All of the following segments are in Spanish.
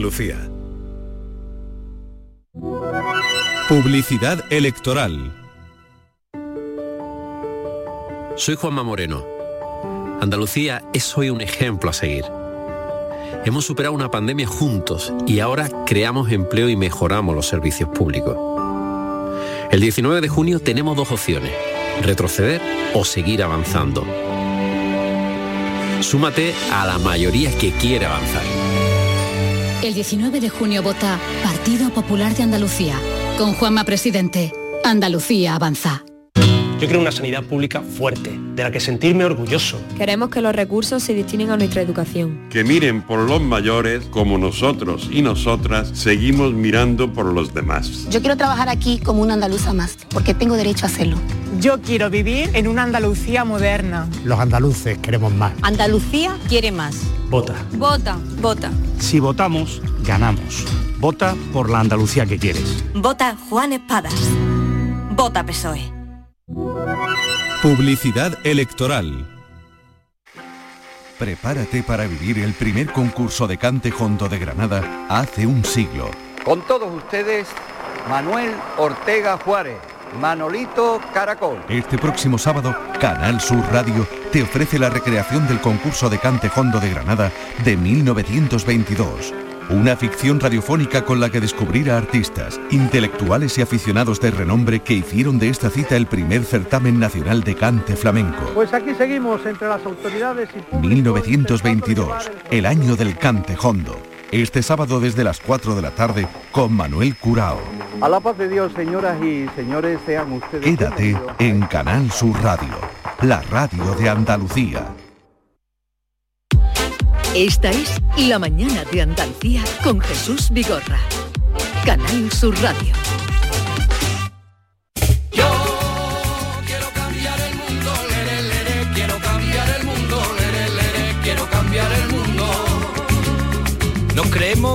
Lucía. Publicidad electoral. Soy Juanma Moreno. Andalucía es hoy un ejemplo a seguir. Hemos superado una pandemia juntos y ahora creamos empleo y mejoramos los servicios públicos. El 19 de junio tenemos dos opciones, retroceder o seguir avanzando. Súmate a la mayoría que quiere avanzar. El 19 de junio vota Partido Popular de Andalucía. Con Juanma Presidente. Andalucía avanza. Yo quiero una sanidad pública fuerte, de la que sentirme orgulloso. Queremos que los recursos se destinen a nuestra educación. Que miren por los mayores como nosotros y nosotras seguimos mirando por los demás. Yo quiero trabajar aquí como una andaluza más, porque tengo derecho a hacerlo. Yo quiero vivir en una Andalucía moderna. Los andaluces queremos más. Andalucía quiere más. Vota. Vota. Vota. Si votamos, ganamos. Vota por la Andalucía que quieres. Vota Juan Espadas. Vota PSOE. Publicidad electoral. Prepárate para vivir el primer concurso de cante hondo de Granada hace un siglo. Con todos ustedes, Manuel Ortega Juárez. Manolito Caracol. Este próximo sábado, Canal Sur Radio te ofrece la recreación del concurso de cante hondo de Granada de 1922. Una ficción radiofónica con la que descubrir a artistas, intelectuales y aficionados de renombre que hicieron de esta cita el primer certamen nacional de cante flamenco. Pues aquí seguimos entre las autoridades y... 1922, el año del cante hondo. Este sábado desde las 4 de la tarde con Manuel Curao. A la paz de Dios, señoras y señores, sean ustedes... Quédate en Canal Sur Radio, la radio de Andalucía. Esta es La Mañana de Andalucía con Jesús Vigorra. Canal Sur Radio.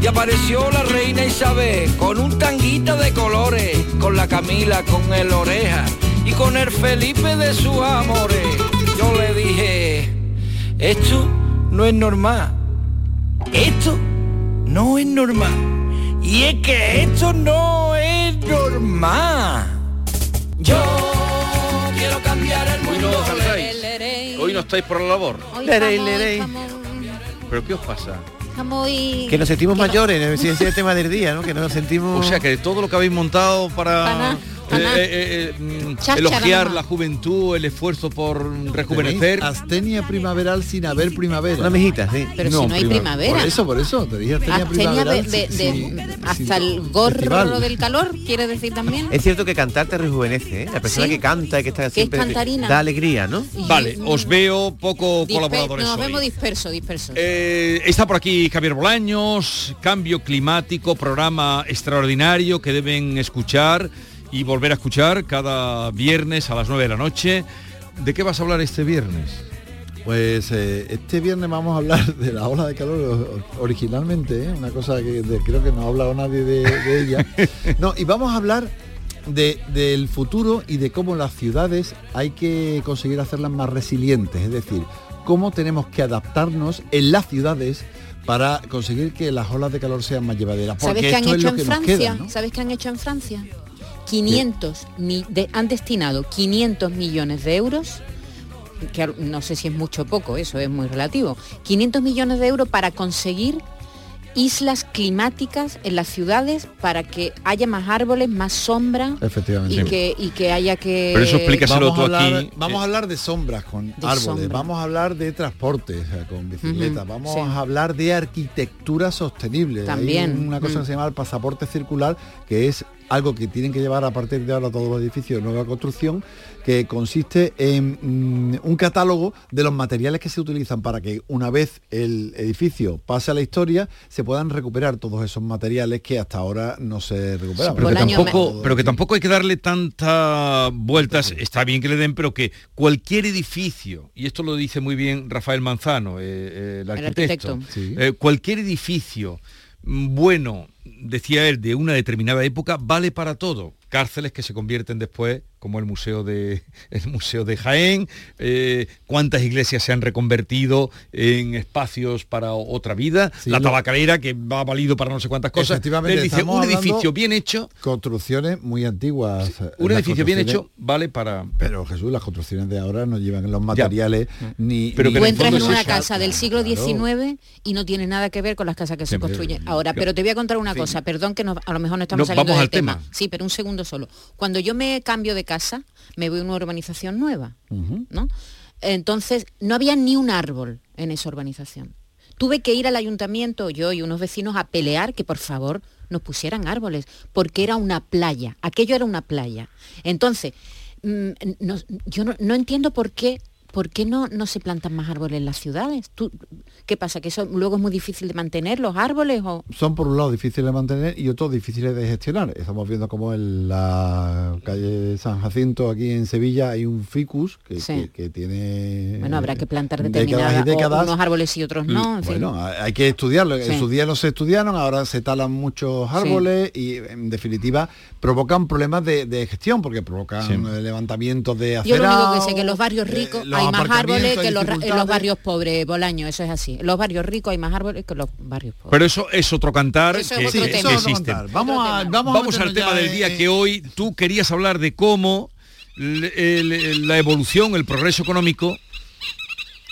Y apareció la reina Isabel con un tanguito de colores, con la Camila, con el oreja y con el Felipe de sus amores. Yo le dije, esto no es normal. Esto no es normal. Y es que esto no es normal. Yo quiero cambiar el Hoy mundo. no salgáis. Hoy no estáis por la labor. Hoy estamos- ¿Pero qué os pasa? Que nos sentimos que mayores, ¿no? Ese es el tema del día, ¿no? Que nos sentimos... O sea que todo lo que habéis montado para. Eh, eh, eh, mm, elogiar la juventud, el esfuerzo por rejuvenecer. Astenia primaveral sin haber primavera. Una mejita, sí. Pero si no hay primavera. Por eso, por eso, te dije astenia Astenia primaveral. de- de- de- sin- hasta sin el gorro festival. del calor, quiere decir también. Es cierto que cantar te rejuvenece, ¿eh? La persona Sí. que canta y que está siempre cantarina. da alegría, ¿no? Vale, os veo poco Disper- colaboradores nos hoy. vemos dispersos, dispersos. Eh, está por aquí Javier Bolaños, Cambio Climático, programa extraordinario que deben escuchar y volver a escuchar cada viernes a las 9 de la noche. ¿De qué vas a hablar este viernes? Pues eh, este viernes vamos a hablar de la ola de calor originalmente, ¿eh? una cosa que de- creo que no ha hablado nadie de, de ella. No, y vamos a hablar de- del futuro y de cómo las ciudades hay que conseguir hacerlas más resilientes, es decir, cómo tenemos que adaptarnos en las ciudades para conseguir que las olas de calor sean más llevaderas. ¿Sabes qué han hecho en Francia? ¿Sabes qué han hecho en Francia? 500 mi- de- han destinado 500 millones de euros que no sé si es mucho o poco, eso es muy relativo. 500 millones de euros para conseguir islas climáticas en las ciudades para que haya más árboles, más sombra Efectivamente. y que, y que haya que... vamos tú a hablar, aquí, Vamos eh. a hablar de sombras con De árboles, sombra. vamos a hablar de transporte o sea, con bicicletas, Ujú, vamos sí. a hablar de arquitectura sostenible. Hay También, una cosa mm. que se llama el pasaporte circular, que es algo que tienen que llevar a partir de ahora todos los edificios de nueva construcción, que consiste en mm, un catálogo de los materiales que se utilizan para que una vez el edificio pase a la historia, se puedan recuperar todos esos materiales que hasta ahora no se recuperaban. pero, que tampoco, pero que tampoco hay que darle tantas vueltas, está bien que le den, pero que cualquier edificio, y esto lo dice muy bien Rafael Manzano, eh, eh, el arquitecto, eh, cualquier edificio bueno, decía él, de una determinada época, vale para todo. Cárceles que se convierten después como el museo de el museo de Jaén, eh, cuántas iglesias se han reconvertido en espacios para otra vida, Sí, la tabacalera que va valido para no sé cuántas cosas. Efectivamente, Él dice, un edificio bien hecho, Construcciones muy antiguas. eh, un edificio bien hecho vale para. Pero Jesús, las construcciones de ahora no llevan los materiales ni. Pero ni- Tú en entras una eso. casa del siglo Claro. XIX y no tiene nada que ver con las casas que se Siempre, construyen ahora. claro. Pero te voy a contar una cosa, perdón que no- a lo mejor no estamos No, saliendo vamos del al tema. tema. Sí, pero un segundo solo. Cuando yo me cambio de casa, me voy a una urbanización nueva, ¿no? Entonces, no había ni un árbol en esa urbanización. Tuve que ir al ayuntamiento, yo y unos vecinos, a pelear que por favor nos pusieran árboles, porque era una playa, aquello era una playa. Entonces, mm, no- yo no, no entiendo por qué, por qué no, no se plantan más árboles en las ciudades. ¿Tú, ¿Qué pasa? ¿Que eso luego es muy difícil de mantener los árboles? O... son por un lado difíciles de mantener y otros difíciles de gestionar. Estamos viendo como en la calle San Jacinto, aquí en Sevilla, hay un ficus que, Sí. que- que tiene... Bueno, habrá que plantar décadas y determinadas, o décadas. unos árboles y otros no, en fin. Bueno, hay que estudiarlo. Sí. En su día no se estudiaron, ahora se talan muchos árboles y en definitiva provocan problemas de, de gestión porque provocan Sí. levantamientos de Yo lo único que sé que en los barrios eh, ricos los hay más árboles que los, en los barrios pobres, Bolaño, eso es así. En los barrios ricos hay más árboles que en los barrios pobres. Pero eso es otro cantar Eso que, es otro que- tema. que cantar. Vamos a- vamos a al tema del día que hoy tú querías hablar de cómo la evolución, el progreso económico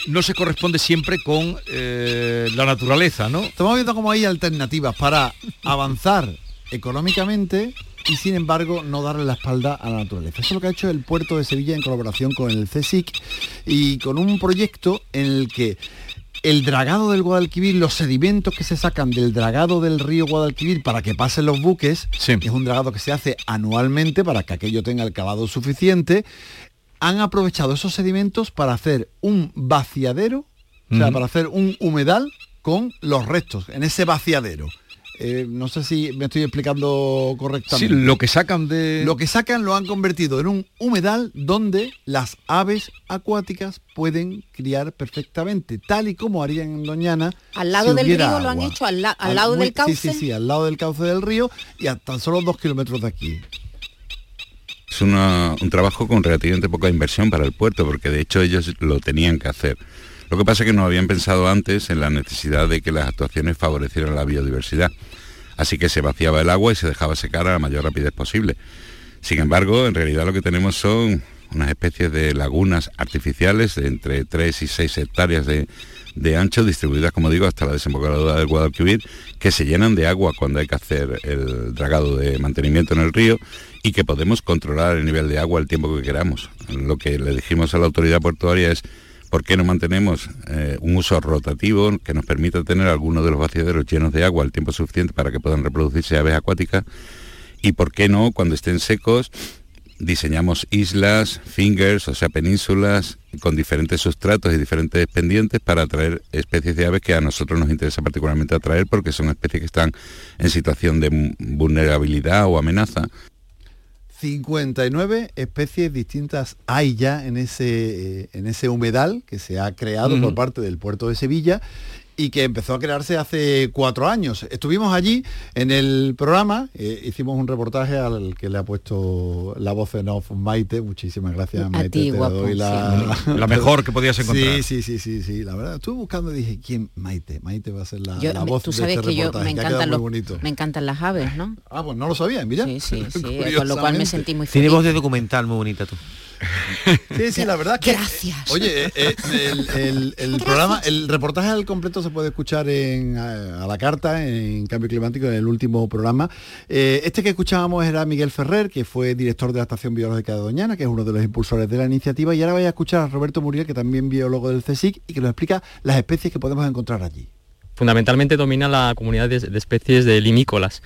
no se corresponde siempre con eh, la naturaleza, ¿no? Estamos viendo cómo hay alternativas para avanzar económicamente y sin embargo no darle la espalda a la naturaleza. Eso es lo que ha hecho el puerto de Sevilla en colaboración con el CSIC y con un proyecto en el que el dragado del Guadalquivir, los sedimentos que se sacan del dragado del río Guadalquivir para que pasen los buques, es un dragado que se hace anualmente para que aquello tenga el cavado suficiente, han aprovechado esos sedimentos para hacer un vaciadero, o sea, para hacer un humedal con los restos, en ese vaciadero. Eh, no sé si me estoy explicando Sí, correctamente. lo que sacan de... Lo que sacan lo han convertido en un humedal donde las aves acuáticas pueden criar perfectamente, tal y como harían en Doñana. Al lado si del río lo han hecho, al, la- al Al- lado muy- del cauce. Sí, sí, sí, al lado del cauce del río y a tan solo dos kilómetros de aquí. Es una- un trabajo con relativamente poca inversión para el puerto, porque de hecho ellos lo tenían que hacer. Lo que pasa es que no habían pensado antes en la necesidad de que las actuaciones favorecieran la biodiversidad. Así que se vaciaba el agua y se dejaba secar a la mayor rapidez posible. Sin embargo, en realidad lo que tenemos son unas especies de lagunas artificiales de entre 3 y 6 hectáreas de, de ancho, distribuidas, como digo, hasta la desembocadura del Guadalquivir, que se llenan de agua cuando hay que hacer el dragado de mantenimiento en el río y que podemos controlar el nivel de agua el tiempo que queramos. Lo que le dijimos a la autoridad portuaria es ¿Por qué no mantenemos eh, un uso rotativo que nos permita tener algunos de los vaciaderos llenos de agua el tiempo suficiente para que puedan reproducirse aves acuáticas? ¿Y por qué no, cuando estén secos, diseñamos islas, fingers, o sea, penínsulas, con diferentes sustratos y diferentes pendientes para atraer especies de aves que a nosotros nos interesa particularmente atraer porque son especies que están en situación de vulnerabilidad o amenaza. 59 especies distintas hay ya en ese, eh, en ese humedal que se ha creado por parte del puerto de Sevilla y que empezó a crearse hace cuatro años. Estuvimos allí en el programa, eh, hicimos un reportaje al que le ha puesto la voz en off Maite, muchísimas gracias Maite, ti, te guapo, doy la, sí. La mejor que podías encontrar. Sí, sí, sí, sí, sí, la verdad, estuve buscando y dije, ¿quién? Maite, Maite va a ser la, Yo- la me- voz tú de sabes este que yo reportaje, me ha quedado encantan, muy los- bonito. me encantan las aves, ¿no? Ah, pues no lo sabía, mira. Sí, sí, sí, con lo cual me sentí muy Tiene feliz. voz de documental muy bonita tú. Sí, sí, la verdad que... Gracias. Oye, eh, eh, el, el- el programa, el reportaje al completo se puede escuchar en, a, la carta, en Cambio Climático, en el último programa. Eh, este que escuchábamos era Miguel Ferrer, que fue director de la Estación Biológica de Doñana, que es uno de los impulsores de la iniciativa, y ahora voy a escuchar a Roberto Muriel, que también biólogo del CSIC, y que nos explica las especies que podemos encontrar allí. fundamentalmente domina la comunidad de, de especies de limícolas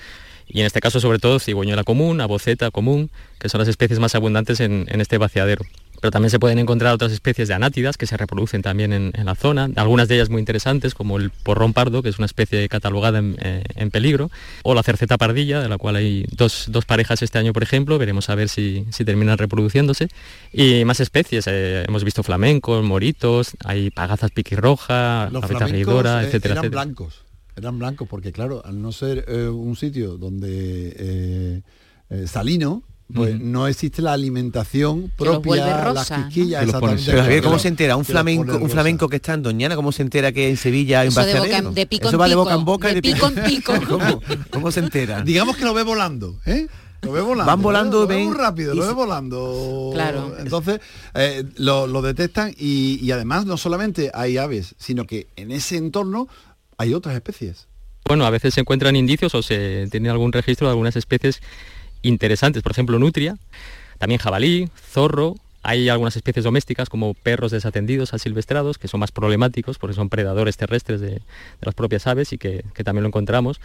y en este caso sobre todo cigüeñuela común, aboceta común, que son las especies más abundantes en, en este vaciadero. Pero también se pueden encontrar otras especies de anátidas que se reproducen también en, en la zona, algunas de ellas muy interesantes como el porrón pardo, que es una especie catalogada en, eh, en peligro, o la cerceta pardilla, de la cual hay dos, dos parejas este año, por ejemplo, veremos a ver si, si terminan reproduciéndose, y más especies, eh, hemos visto flamencos, moritos, hay pagazas piquirroja, eh, etcétera, eran etcétera. blancos, eran blancos porque claro, al no ser eh, un sitio donde eh, eh, salino, pues no existe la alimentación propia, las rosa, ¿no? quisquillas, Que los pone- exactamente. Pero Javier, ¿cómo se entera? Un flamenco, un flamenco que está en Doñana, ¿cómo se entera que en Sevilla un Eso de, en- de pico Eso en va de pico, boca en boca y de de pico en pico. ¿Cómo, cómo se entera? Digamos que lo ve volando, ¿eh? Lo ve volando. Van volando, lo ve ven- muy rápido, y lo ve volando. Claro. Entonces, eh, lo, lo detectan y, y además no solamente hay aves, sino que en ese entorno hay otras especies. Bueno, a veces se encuentran indicios o se tiene algún registro de algunas especies interesantes, por ejemplo, nutria, también jabalí, zorro, hay algunas especies domésticas como perros desatendidos, asilvestrados, que son más problemáticos porque son predadores terrestres de, las propias aves y que también lo encontramos.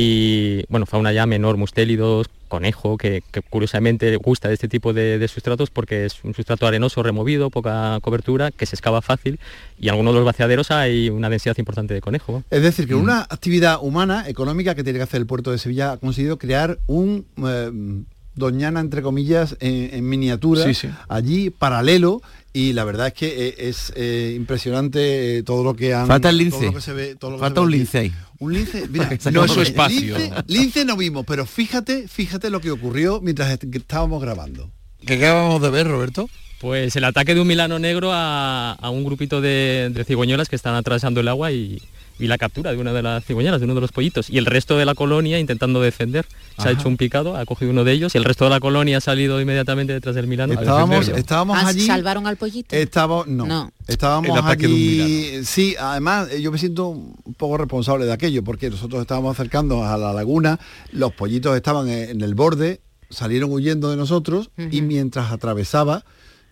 Y bueno, fauna ya menor, mustélidos, conejo, que, que curiosamente gusta de este tipo de, de sustratos porque es un sustrato arenoso removido, poca cobertura, que se excava fácil y en algunos de los vaciaderos hay una densidad importante de conejo. Es decir, que Mm. una actividad humana, económica, que tiene que hacer el puerto de Sevilla ha conseguido crear un eh, Doñana, entre comillas, en, en miniatura, Sí, sí. allí paralelo, y la verdad es que eh, es eh, impresionante eh, todo lo que han... Falta el todo lince. lo que se ve- todo lo que Falta se ve un aquí. lince ahí. Un lince, mira, No es su espacio. Lince, lince no vimos, pero fíjate, fíjate lo que ocurrió mientras estábamos grabando. ¿Qué acabamos de ver, Roberto? Pues el ataque de un milano negro a, a un grupito de, de cigüeñuelas que están atravesando el agua y, y la captura de una de las cigüeñuelas, de uno de los pollitos. Y el resto de la colonia intentando defender. Se ha hecho un picado, ha cogido uno de ellos y el resto de la colonia ha salido inmediatamente detrás del milano. Estábamos, estábamos allí... ¿Salvaron al pollito? Estábamos, no, No. estábamos El ataque de un allí, sí, además eh, yo me siento un poco responsable de aquello, porque nosotros estábamos acercando a la laguna, los pollitos estaban en en el borde, salieron huyendo de nosotros y mientras atravesaba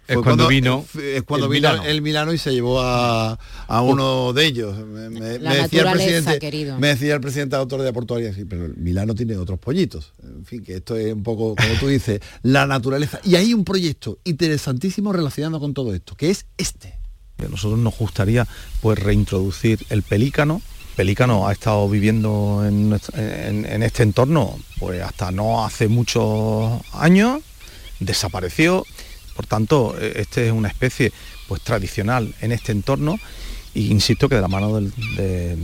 Es cuando vino f- es cuando el vino Milano. el Milano y se llevó a, a uno de ellos. Me, me- La me decía el presidente, querido. me decía el presidente de autoridad portuaria, sí, pero el Milano tiene otros pollitos. En fin, que esto es un poco, como tú dices, la naturaleza. Y hay un proyecto interesantísimo relacionado con todo esto, que es este. A nosotros nos gustaría pues reintroducir el pelícano. Pelícano ha estado viviendo en- en este entorno pues hasta no hace muchos años, desapareció. Por tanto, eh, este es una especie pues tradicional en este entorno e insisto que de la mano del- de,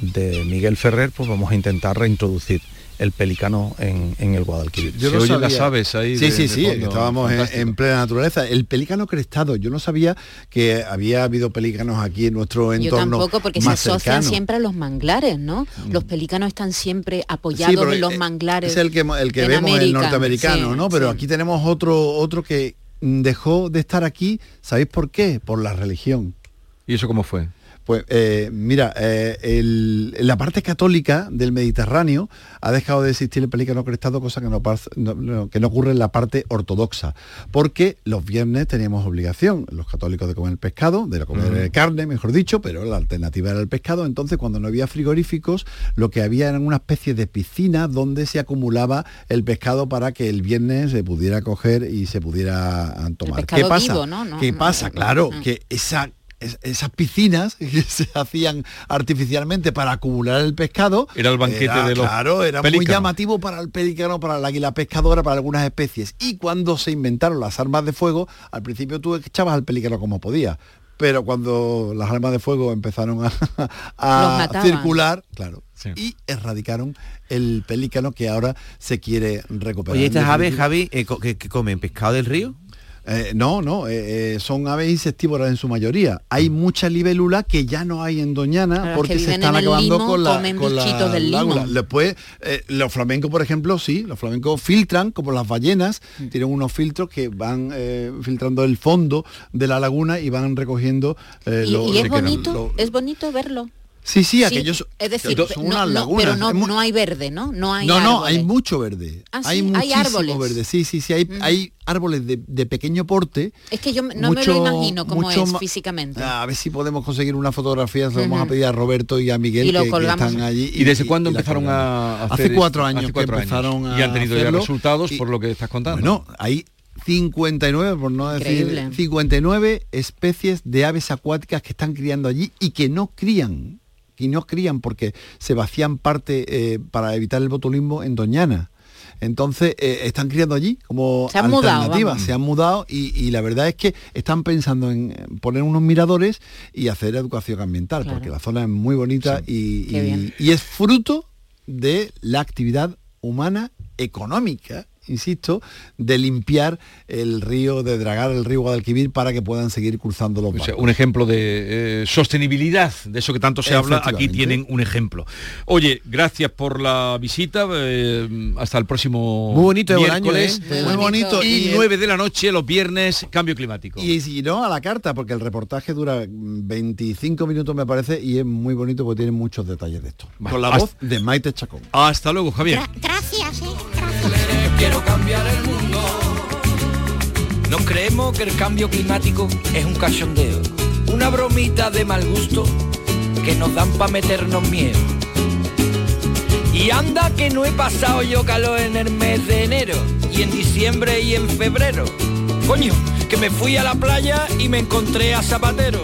de Miguel Ferrer pues vamos a intentar reintroducir el pelícano en, en el Guadalquivir. Se oyen las aves ahí Sí, de- sí, de sí, fondo. estábamos en, plena naturaleza. El pelícano crestado, yo no sabía que había habido pelícanos aquí en nuestro Yo entorno. tampoco, porque se asocian cercano. Mm. siempre a los manglares, ¿no? Los pelícanos están siempre Sí, apoyados pero, en los eh, manglares. Es el que, el que en vemos el América. norteamericano, Sí, ¿no? Pero sí. aquí tenemos otro, otro que mm, dejó de estar aquí, ¿sabéis por qué? Por la religión. ¿Y eso cómo fue? Pues eh, mira, eh, el- la parte católica del Mediterráneo ha dejado de existir el pelícano crestado, cosa que no, que no ocurre en la parte ortodoxa, porque los viernes teníamos obligación, los católicos, de comer pescado, de comer Mm. carne, mejor dicho, pero la alternativa era el pescado, entonces cuando no había frigoríficos, lo que había era una especie de piscina donde se acumulaba el pescado para que el viernes se pudiera coger y se pudiera tomar. ¿Qué pasa? vivo, ¿no? No, ¿Qué pasa? Claro, no. que esa es- esas piscinas que se hacían artificialmente para acumular el pescado Era el banquete era, de los claro era muy llamativo para el pelícano para el águila pescadora para algunas especies. Y cuando se inventaron las armas de fuego al principio tú echabas al pelícano como podías pero cuando las armas de fuego empezaron a, circular claro y erradicaron el pelícano que ahora se quiere recuperar. Oye, estas aves, Javi, eh, co- que, que comen pescado del río. Eh, no, no, eh, eh, son aves insectívoras en su mayoría. Hay mucha libélula que ya no hay en Doñana porque que se están acabando limo, con la comen con la del limo. Después, eh, los flamencos, por ejemplo, sí, los flamencos filtran, como las ballenas, Mm. tienen unos filtros que van eh, filtrando el fondo de la laguna y van recogiendo eh, Y, lo- y es bonito, lo- es bonito verlo. Sí, sí, aquellos es decir, son no, unas no, lagunas. pero no, hay verde, ¿no? No hay no, no, hay mucho verde. Ah, hay sí, hay muchísimo árboles. verde. Sí, sí, sí, hay, hay árboles de, de pequeño porte. Es que yo no me lo imagino cómo mucho es físicamente. A ver si podemos conseguir una fotografía, se lo vamos a pedir a Roberto y a Miguel Y lo que- están allí. ¿Y desde cuándo empezaron a hacer Hace cuatro años Hace que años. empezaron a Y han tenido ya resultados por lo que estás contando. Bueno, hay 59, por no decir Increíble. 59 especies de aves acuáticas que están criando allí y que no crían, y no crían porque se vacían parte eh, para evitar el botulismo en Doñana. Entonces eh, están criando allí como Se han alternativa, se han mudado y, y la verdad es que están pensando en poner unos miradores y hacer educación ambiental, Claro. porque la zona es muy bonita y es fruto de la actividad humana económica, insisto, de limpiar el río, de dragar el río Guadalquivir para que puedan seguir cruzando los O sea, barcos. un ejemplo de eh, sostenibilidad, de eso que tanto se habla, aquí tienen un ejemplo. Oye, gracias por la visita, eh, hasta el próximo Muy bonito de buen año, miércoles. ¿eh? Muy bonito. Y Y, 9 de la noche, los viernes, cambio climático. y si no, a la carta, porque el reportaje dura 25 minutos me parece y es muy bonito porque tiene muchos detalles de esto. Vale, Con la hasta- voz de Maite Chacón. Hasta luego, Javier. Gracias, ¿eh? Quiero cambiar el mundo. No creemos que el cambio climático es un cachondeo, una bromita de mal gusto que nos dan para meternos miedo. Y anda que no he pasado yo calor en el mes de enero, y en diciembre y en febrero. Coño, que me fui a la playa y me encontré a Zapatero.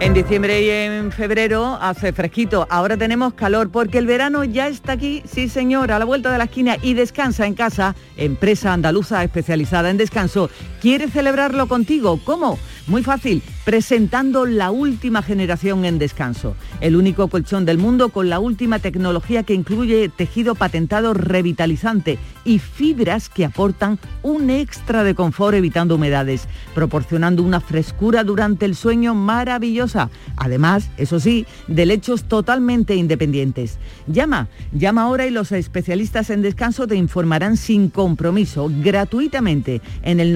En diciembre y en febrero hace fresquito. Ahora tenemos calor porque el verano ya está aquí, sí señor, a la vuelta de la esquina y descansa en casa. Empresa andaluza especializada en descanso. ¿Quiere celebrarlo contigo? ¿Cómo? Muy fácil, presentando la última generación en descanso. El único colchón del mundo con la última tecnología que incluye tejido patentado revitalizante y fibras que aportan un extra de confort evitando humedades, proporcionando una frescura durante el sueño maravillosa. Además, eso sí, de lechos totalmente independientes. Llama, llama ahora y los especialistas en descanso te informarán sin compromiso, gratuitamente, en el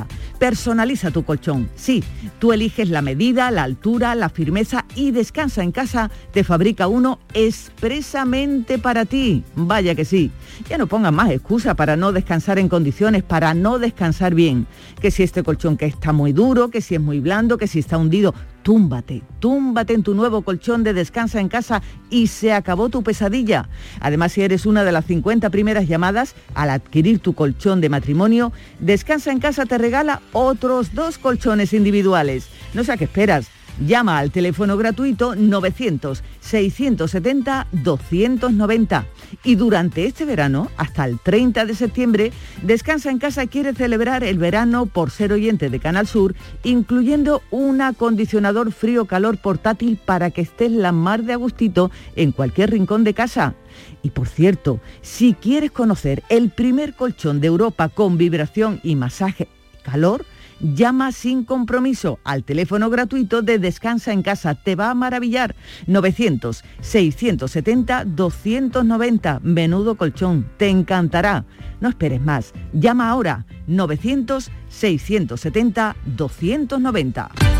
900-670-290. Personaliza tu colchón. Sí, tú eliges la medida, la altura, la firmeza y Descansa en casa te fabrica uno expresamente para ti. Vaya que sí. Ya no pongas más excusa para no descansar en condiciones, para no descansar bien. Que si este colchón que está muy duro, que si es muy blando, que si está hundido. Túmbate, túmbate en tu nuevo colchón de descansa en casa y se acabó tu pesadilla. Además, si eres una de las 50 primeras llamadas al adquirir tu colchón de matrimonio, Descansa en casa te regala otros dos colchones individuales. No sé a qué esperas. Llama al teléfono gratuito 900-670-290. Y durante este verano, hasta el 30 de septiembre, Descansa en casa quiere celebrar el verano por ser oyente de Canal Sur, incluyendo un acondicionador frío-calor portátil para que estés la mar de agustito en cualquier rincón de casa. Y por cierto, si quieres conocer el primer colchón de Europa con vibración y masaje calor, llama sin compromiso al teléfono gratuito de Descansa en casa. Te va a maravillar. 900-670-290. Menudo colchón. Te encantará. No esperes más. Llama ahora. 900-670-290.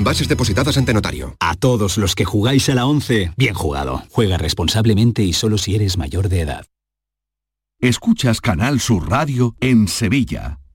Bases depositadas ante notario. A todos los que jugáis a la 11, bien jugado. Juega responsablemente y solo si eres mayor de edad. Escuchas Canal Sur Radio en Sevilla.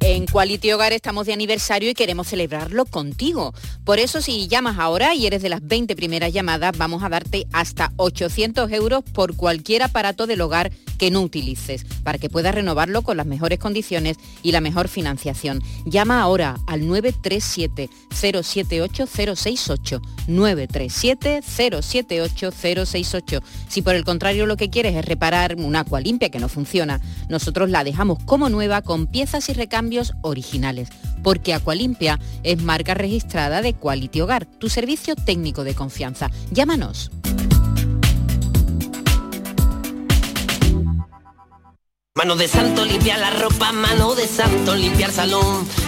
En Quality Hogar estamos de aniversario y queremos celebrarlo contigo. Por eso si llamas ahora y eres de las 20 primeras llamadas, vamos a darte hasta 800 euros por cualquier aparato del hogar que no utilices, para que puedas renovarlo con las mejores condiciones y la mejor financiación. Llama ahora al 937-078-068. 937-078-068. Si por el contrario lo que quieres es reparar una agua limpia que no funciona, nosotros la dejamos como nueva con piezas y recambios originales, porque Aqualimpia es marca registrada de Quality Hogar, tu servicio técnico de confianza. Llámanos. Mano de santo limpia la ropa, mano de santo limpiar salón,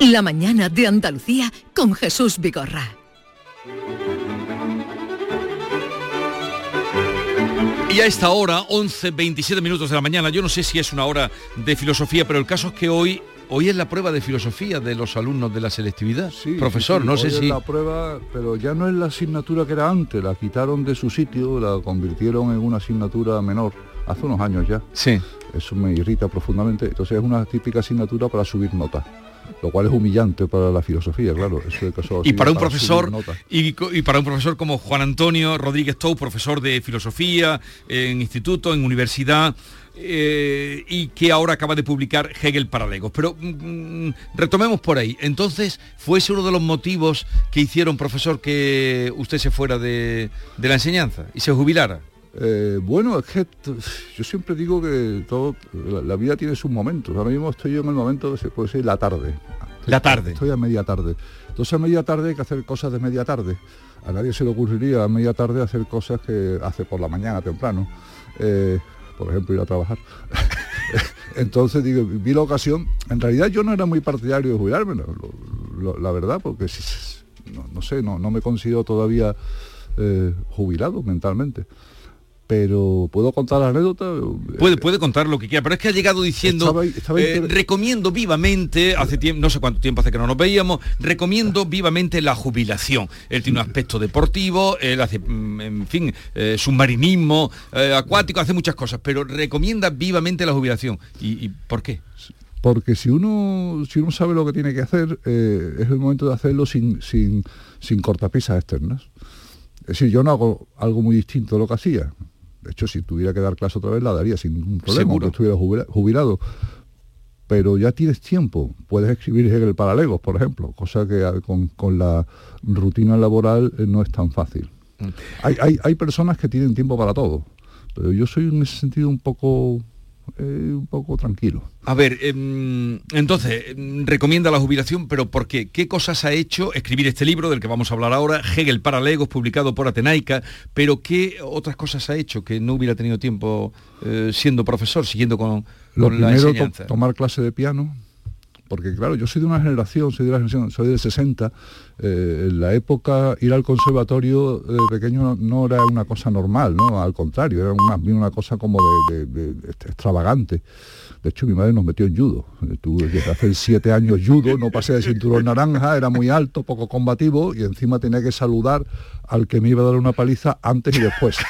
La mañana de Andalucía con Jesús Vigorra. Y a esta hora, 11, 27 minutos de la mañana, yo no sé si es una hora de filosofía, pero el caso es que hoy, hoy es la prueba de filosofía de los alumnos de la selectividad. Profesor, Sí, no hoy sé es si... la prueba, pero ya no es la asignatura que era antes, la quitaron de su sitio, la convirtieron en una asignatura menor, hace unos años ya. Sí. Eso me irrita profundamente. Entonces es una típica asignatura para subir notas. Lo cual es humillante para la filosofía, claro. Eso de solo Y para un profesor y, para un profesor como Juan Antonio Rodríguez Tou, profesor de filosofía en instituto, en universidad, eh, y que ahora acaba de publicar Hegel para Legos. Pero mm, retomemos por ahí. Entonces, ¿fue ese uno de los motivos que hicieron, profesor, que usted se fuera de, de la enseñanza y se jubilara? Eh, bueno, es que yo siempre digo que todo, la, la vida tiene sus momentos. Ahora mismo estoy yo en el momento se puede decir la tarde. La tarde. Estoy a media tarde. Entonces a media tarde hay que hacer cosas de media tarde. A nadie se le ocurriría a media tarde hacer cosas que hace por la mañana temprano. Eh, por ejemplo, ir a trabajar. Entonces digo, vi la ocasión. En realidad yo no era muy partidario de jubilarme, lo- lo- la verdad, porque no, no sé, no, no me considero todavía eh, jubilado mentalmente. Pero puedo contar la anécdota. Puede, puede contar lo que quiera, pero es que ha llegado diciendo, Estaba estaba eh, recomiendo vivamente, hace tiempo, no sé cuánto tiempo hace que no nos veíamos, recomiendo vivamente la jubilación. Él tiene un aspecto deportivo, él hace, mm, en fin, eh, submarinismo, eh, acuático, hace muchas cosas, pero recomienda vivamente la jubilación. ¿Y, y por qué? Porque si uno, si uno sabe lo que tiene que hacer, es el momento de hacerlo sin, sin, sin cortapisas externas. decir, yo no hago algo muy distinto de lo que hacía. De hecho, si tuviera que dar clase otra vez, la daría sin ningún problema, Seguro. aunque estuviera jubila- jubilado. Pero ya tienes tiempo, puedes escribir Hegel para Legos, por ejemplo, cosa que ah, con, con la rutina laboral eh, no es tan fácil. Mm. Hay, hay, hay personas que tienen tiempo para todo, pero yo soy en ese sentido un poco, eh, un poco tranquilo. A ver, em, entonces, em, recomienda la jubilación, pero ¿por qué? ¿Qué cosas ha hecho escribir este libro del que vamos a hablar ahora, Hegel para Legos, publicado por Atenaica, pero qué otras cosas ha hecho que no hubiera tenido tiempo eh, siendo profesor, siguiendo con, Lo con la primero, to- enseñanza? tomar clase de piano, porque claro, yo soy de una generación, soy de la generación, soy del 60, eh, en la época ir al conservatorio de pequeño no, no era una cosa normal, ¿no? Al contrario, era una, una cosa como de, de- de- extravagante. De hecho, mi madre nos metió en judo. Eh, Tuve que hacer siete años judo, no pasé de cinturón naranja, era muy alto, poco combativo, y encima tenía que saludar al que me iba a dar una paliza antes y después.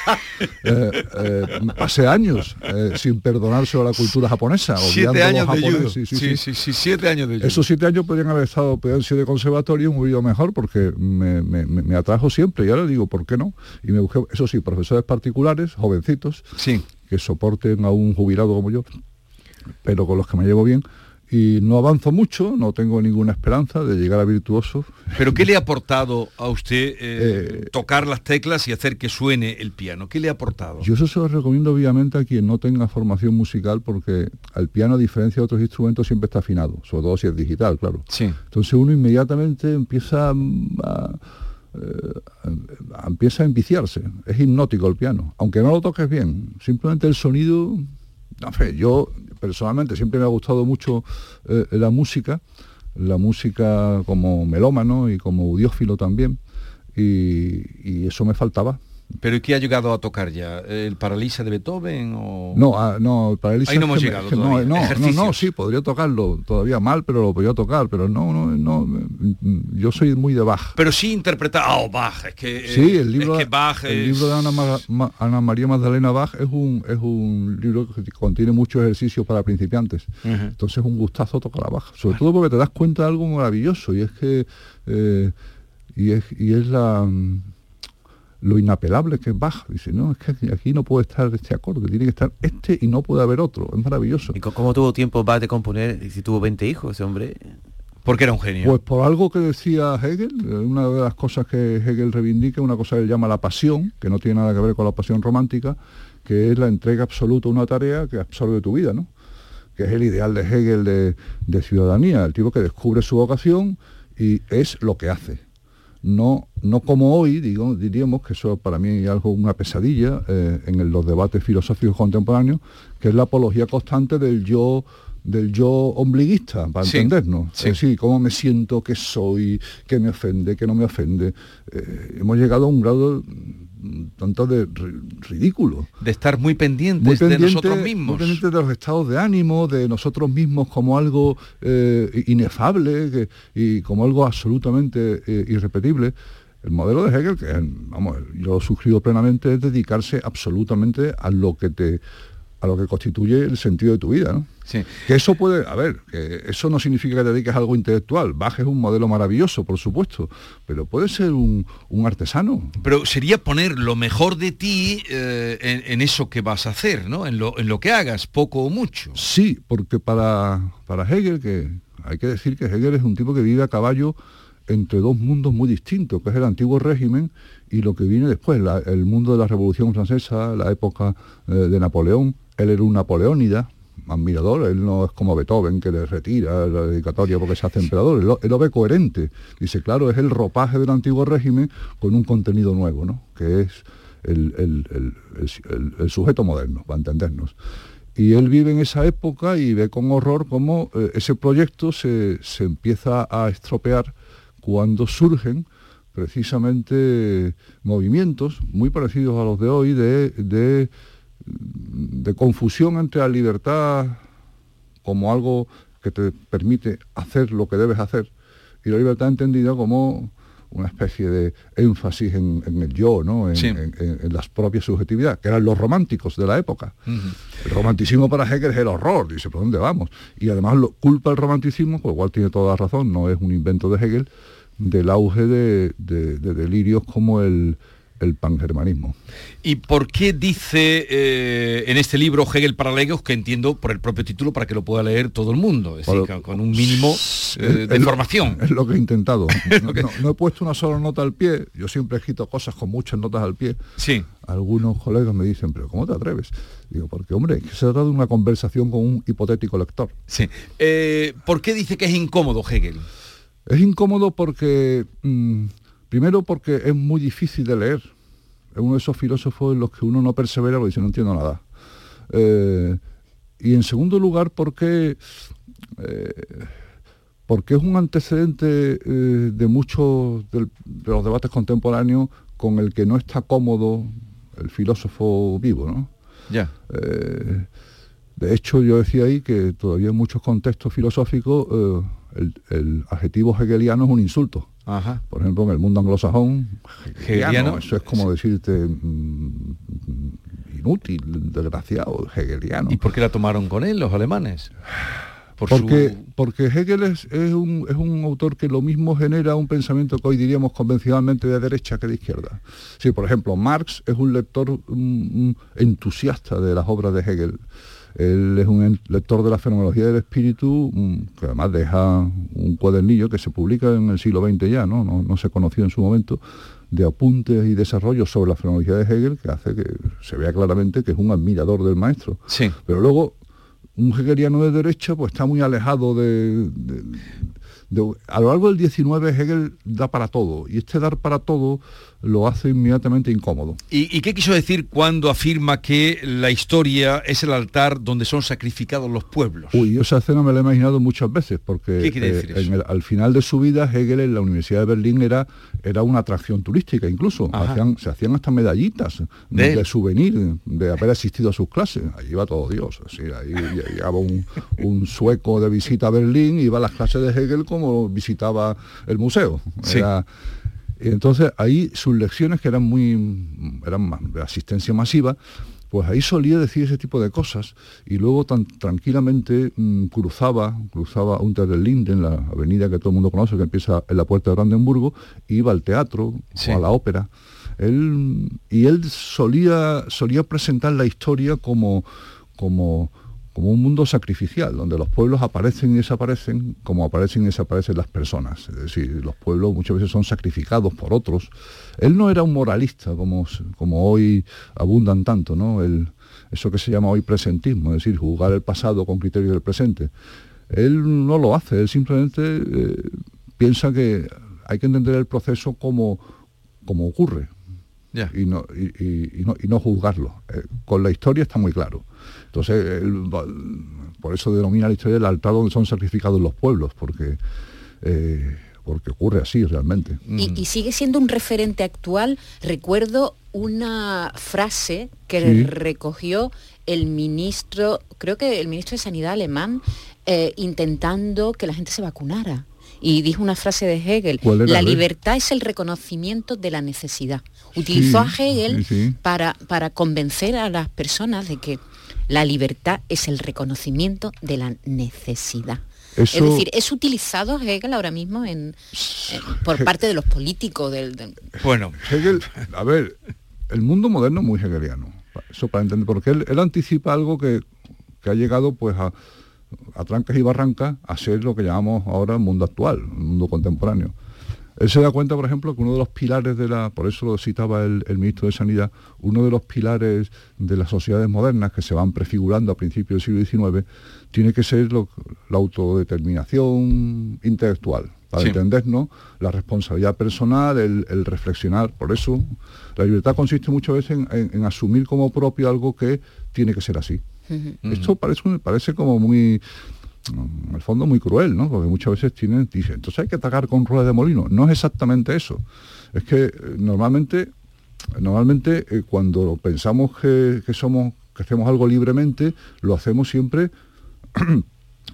Eh, eh, pasé años eh, sin perdonárselo a la cultura japonesa. Siete años los de judo. japoneses, Sí, sí, sí, siete años de judo. Esos siete años podrían haber estado, podrían sido de conservatorio, un hubido mejor, porque me, me- me- atrajo siempre. Y ahora digo, ¿por qué no? Y me busqué, eso sí, profesores particulares, jovencitos, que soporten a un jubilado como yo, pero con los que me llevo bien. Y no avanzo mucho, no tengo ninguna esperanza de llegar a virtuoso. ¿Pero qué le ha aportado a usted eh, tocar las teclas y hacer que suene el piano? ¿Qué le ha aportado? Yo eso se lo recomiendo obviamente a quien no tenga formación musical porque el piano, a diferencia de otros instrumentos, siempre está afinado, sobre todo si es digital, claro. Sí. Entonces uno inmediatamente empieza a, eh, a- empieza a enviciarse. Es hipnótico el piano, aunque no lo toques bien. Simplemente el sonido, no sé, yo personalmente siempre me ha gustado mucho eh, la música, la música como melómano y como audiófilo también, y, y eso me faltaba. ¿Pero ¿y qué ha llegado a tocar ya? ¿El Paralisa de Beethoven o...? No, ah, no, para Elisa Ahí no hemos que llegado que no, todavía. no, no, sí, podría tocarlo todavía mal, pero lo podría tocar, pero no, no, no, yo soy muy de Bach. Pero sí interpretar... ¡Oh, Bach! Es que, eh, Sí, el libro, es que Bach el es- libro de Ana, Ma- Ma- Ana María Magdalena Bach es un, es un libro que contiene muchos ejercicios para principiantes. Entonces es un gustazo tocar a Bach, sobre todo porque te das cuenta de algo maravilloso y es que eh, y es y es la lo inapelable que es Bach. Dice, no, es que aquí- no puede estar este acorde, tiene que estar este y no puede haber otro. Es maravilloso. ¿Y cómo tuvo tiempo Bach de componer si tuvo 20 hijos ese hombre? Porque era un genio. Pues por algo que decía Hegel, una de las cosas que Hegel reivindica, una cosa que él llama la pasión, que no tiene nada que ver con la pasión romántica, que es la entrega absoluta a una tarea que absorbe tu vida, ¿no? Que es el ideal de Hegel de, de ciudadanía, el tipo que descubre su vocación y es lo que hace. No, no como hoy, digo, diríamos que eso para mí es algo, una pesadilla eh, en el- los debates filosóficos contemporáneos, que es la apología constante del yo del yo ombliguista, para Sí, entendernos. sí. Es decir, cómo me siento, qué soy, qué me ofende, qué no me ofende. Eh, hemos llegado a un grado tanto de ri- ridículo. De estar muy pendientes Muy de pendiente, nosotros muy mismos. pendiente de los estados de ánimo, de nosotros mismos como algo eh, inefable que- y como algo absolutamente eh, irrepetible. El modelo de Hegel, que vamos, yo lo suscribo plenamente, es dedicarse absolutamente a lo que te a lo que constituye el sentido de tu vida, ¿no? Sí. Que eso puede, a ver, que eso no significa que te dediques a algo intelectual. Bach es un modelo maravilloso, por supuesto, pero puede ser un, un artesano. Pero sería poner lo mejor de ti eh, en, en eso que vas a hacer, ¿no? En lo, en lo que hagas, poco o mucho. Sí, porque para, para Hegel, que hay que decir que Hegel es un tipo que vive a caballo entre dos mundos muy distintos, que es el antiguo régimen y lo que viene después, la- el mundo de la Revolución Francesa, la época eh, de Napoleón. Él era un napoleónida, admirador, él no es como Beethoven que le retira la dedicatoria porque se hace emperador, él lo, él lo ve coherente. Dice, claro, es el ropaje del antiguo régimen con un contenido nuevo, ¿no? que es el, el- el- sujeto moderno, para entendernos. Y él vive en esa época y ve con horror cómo eh, ese proyecto se, se empieza a estropear cuando surgen precisamente movimientos muy parecidos a los de hoy de, de, de confusión entre la libertad como algo que te permite hacer lo que debes hacer y la libertad entendida como una especie de énfasis en, en el yo, ¿no? en, Sí. en- en- en las propias subjetividades, que eran los románticos de la época. El romanticismo para Hegel es el horror, dice, ¿por dónde vamos? Y además lo culpa el romanticismo, por lo cual tiene toda la razón, no es un invento de Hegel, del auge de, de- de delirios como el, el pangermanismo. ¿Y por qué dice eh, en este libro Hegel para legos, que entiendo por el propio título para que lo pueda leer todo el mundo, es decir, con- un mínimo eh, de Es lo- información? Es lo que he intentado. No, no- no he puesto una sola nota al pie, yo siempre he escrito cosas con muchas notas al pie. Sí. Algunos colegas me dicen, pero ¿cómo te atreves? Digo, porque hombre, se trata de una conversación con un hipotético lector. Sí. Eh, ¿Por qué dice que es incómodo Hegel? Es incómodo porque, mm, primero porque es muy difícil de leer. Es uno de esos filósofos en los que uno no persevera porque dice, no entiendo nada. Eh, y en segundo lugar porque, eh, porque es un antecedente eh, de muchos de los debates contemporáneos con el que no está cómodo el filósofo vivo, ¿no? Ya. De hecho, yo decía ahí que todavía en muchos contextos filosóficos el, el adjetivo hegeliano es un insulto. Ajá. Por ejemplo, en el mundo anglosajón, hegeliano, eso es como decirte mm, inútil, desgraciado, hegeliano. ¿Y por qué la tomaron con él los alemanes? Por porque, su- porque Hegel es, es un, es un autor que lo mismo genera un pensamiento que hoy diríamos convencionalmente de derecha que de izquierda. Sí, por ejemplo, Marx es un lector mm, mm, entusiasta de las obras de Hegel. Él es un lector de la fenomenología del espíritu, mm, que además deja un cuadernillo que se publica en el siglo XX ya, ¿no? No, no se conoció en su momento, de apuntes y desarrollos sobre la fenomenología de Hegel, que hace que se vea claramente que es un admirador del maestro. Sí. Pero luego un hegeliano de derecha pues está muy alejado de, de- de- a lo largo del 19 Hegel da para todo y este dar para todo lo hace inmediatamente incómodo. ¿Y, y qué quiso decir cuando afirma que la historia es el altar donde son sacrificados los pueblos? Uy, esa escena me la he imaginado muchas veces porque ¿Qué quiere eh, en el- al final de su vida Hegel en la Universidad de Berlín era, era una atracción turística incluso. Hacían- se hacían hasta medallitas ¿De de, souvenir de haber asistido a sus clases. Allí iba todo Dios. Así, ahí llegaba un, un sueco de visita a Berlín y iba a las clases de Hegel como visitaba el museo. Era- entonces ahí sus lecciones que eran muy eran de asistencia masiva, pues ahí solía decir ese tipo de cosas y luego tan tranquilamente mm, cruzaba, cruzaba Unter den Linden, la avenida que todo el mundo conoce, que empieza en la puerta de Brandenburgo, e iba al teatro o a la ópera. Él, y él solía, solía presentar la historia como, como, como un mundo sacrificial, donde los pueblos aparecen y desaparecen como aparecen y desaparecen las personas. Es decir, los pueblos muchas veces son sacrificados por otros. Él no era un moralista como, como hoy abundan tanto, ¿no? El, eso que se llama hoy presentismo, es decir, juzgar el pasado con criterio del presente. Él no lo hace, él simplemente eh, piensa que hay que entender el proceso como, como ocurre y, no, y no, y no juzgarlo. Eh, con la historia está muy claro. Entonces, él por eso denomina la historia el altar donde son sacrificados los pueblos, porque, eh, porque ocurre así realmente. Y, y sigue siendo un referente actual. Recuerdo una frase que Sí. recogió el ministro, creo que el ministro de Sanidad alemán, eh, intentando que la gente se vacunara. Y dijo una frase de Hegel, ¿Cuál era? la libertad es el reconocimiento de la necesidad. Utilizó Sí, a Hegel sí, sí. Para, para convencer a las personas de que la libertad es el reconocimiento de la necesidad. Eso- Es decir, es utilizado Hegel ahora mismo en, en- por parte de los políticos del, del- Bueno, Hegel, a ver, el mundo moderno es muy hegeliano. Eso para entender, porque él, él anticipa algo que, que ha llegado pues a, a trancas y barrancas a ser lo que llamamos ahora el mundo actual, el mundo contemporáneo. Él se da cuenta, por ejemplo, que uno de los pilares de la, por eso lo citaba el, el ministro de Sanidad, uno de los pilares de las sociedades modernas que se van prefigurando a principios del siglo XIX, tiene que ser lo- la autodeterminación intelectual. Para Sí. entendernos, la responsabilidad personal, el, el reflexionar. Por eso, la libertad consiste muchas veces en, en- en asumir como propio algo que tiene que ser así. Esto parece, como muy, mm, en el fondo muy cruel, ¿no? Porque muchas veces tienen, dicen, entonces hay que atacar con ruedas de molino. No es exactamente eso. Es que eh, normalmente, normalmente eh, cuando pensamos que, que somos, que hacemos algo libremente, lo hacemos siempre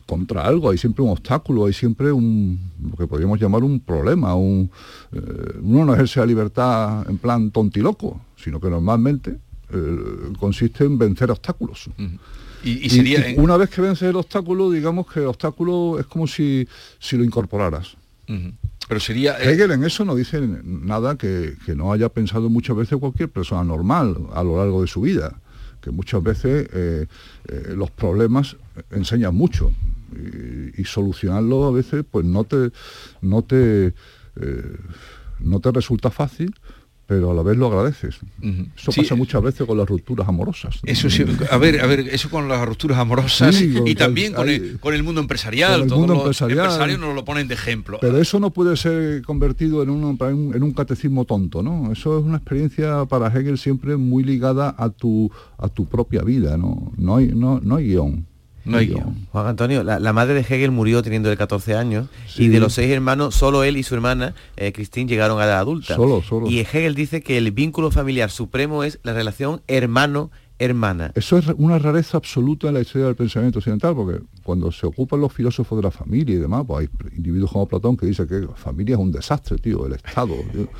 contra algo, hay siempre un obstáculo, hay siempre un, lo que podríamos llamar un problema, un, eh, uno no ejerce la libertad en plan tontiloco, sino que normalmente eh, consiste en vencer obstáculos. Y, y sería... Y una vez que vences el obstáculo, digamos que el obstáculo es como si, si lo incorporaras. Pero sería... Hegel en eso no dice nada que, que no haya pensado muchas veces cualquier persona normal a lo largo de su vida que muchas veces eh, eh, los problemas enseñan mucho y, y solucionarlos a veces pues no te no te eh, no te resulta fácil pero a la vez lo agradeces. Eso Sí. pasa muchas veces con las rupturas amorosas. Eso sí, a ver, a ver, eso con las rupturas amorosas Sí, y también con el, con el mundo empresarial. el todos mundo los empresarial. empresarios nos lo ponen de ejemplo. Pero eso no puede ser convertido en un, en un- en un catecismo tonto, ¿no? Eso es una experiencia para Hegel siempre muy ligada a tu, a tu propia vida, ¿no? No hay, no, no hay guion. No hay guion. Juan Antonio, la, la madre de Hegel murió teniendo de 14 años y de los seis hermanos, solo él y su hermana, eh, Christine, llegaron a la edad adulta. Solo, solo. Y Hegel dice que el vínculo familiar supremo es la relación hermano-hermana. Eso es una rareza absoluta en la historia del pensamiento occidental, porque cuando se ocupan los filósofos de la familia y demás, pues hay individuos como Platón que dice que la familia es un desastre, tío, el Estado. tío.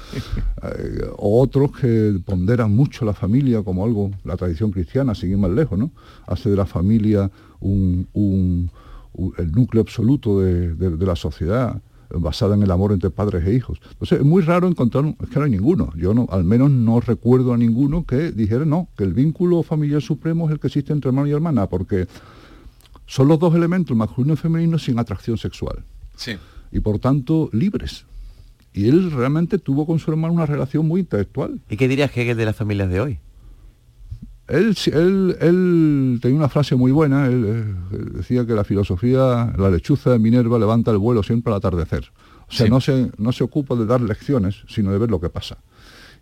Eh, o otros que ponderan mucho la familia como algo, la tradición cristiana, sin ir más lejos, ¿no? Hace de la familia un, un- un- el núcleo absoluto de, de- de la sociedad basada en el amor entre padres e hijos. Entonces es muy raro encontrar, un- es que no hay ninguno, yo no, al menos no recuerdo a ninguno que dijera no, que el vínculo familiar supremo es el que existe entre hermano y hermana, porque son los dos elementos, el masculino y el femenino, sin atracción sexual Sí. y por tanto libres. Y él realmente tuvo con su hermano una relación muy intelectual. ¿Y qué diría Hegel de las familias de hoy? Él, él, él tenía una frase muy buena, él, eh, decía que la filosofía, la lechuza de Minerva levanta el vuelo siempre al atardecer. O sea, Sí. no, se, no se ocupa de dar lecciones, sino de ver lo que pasa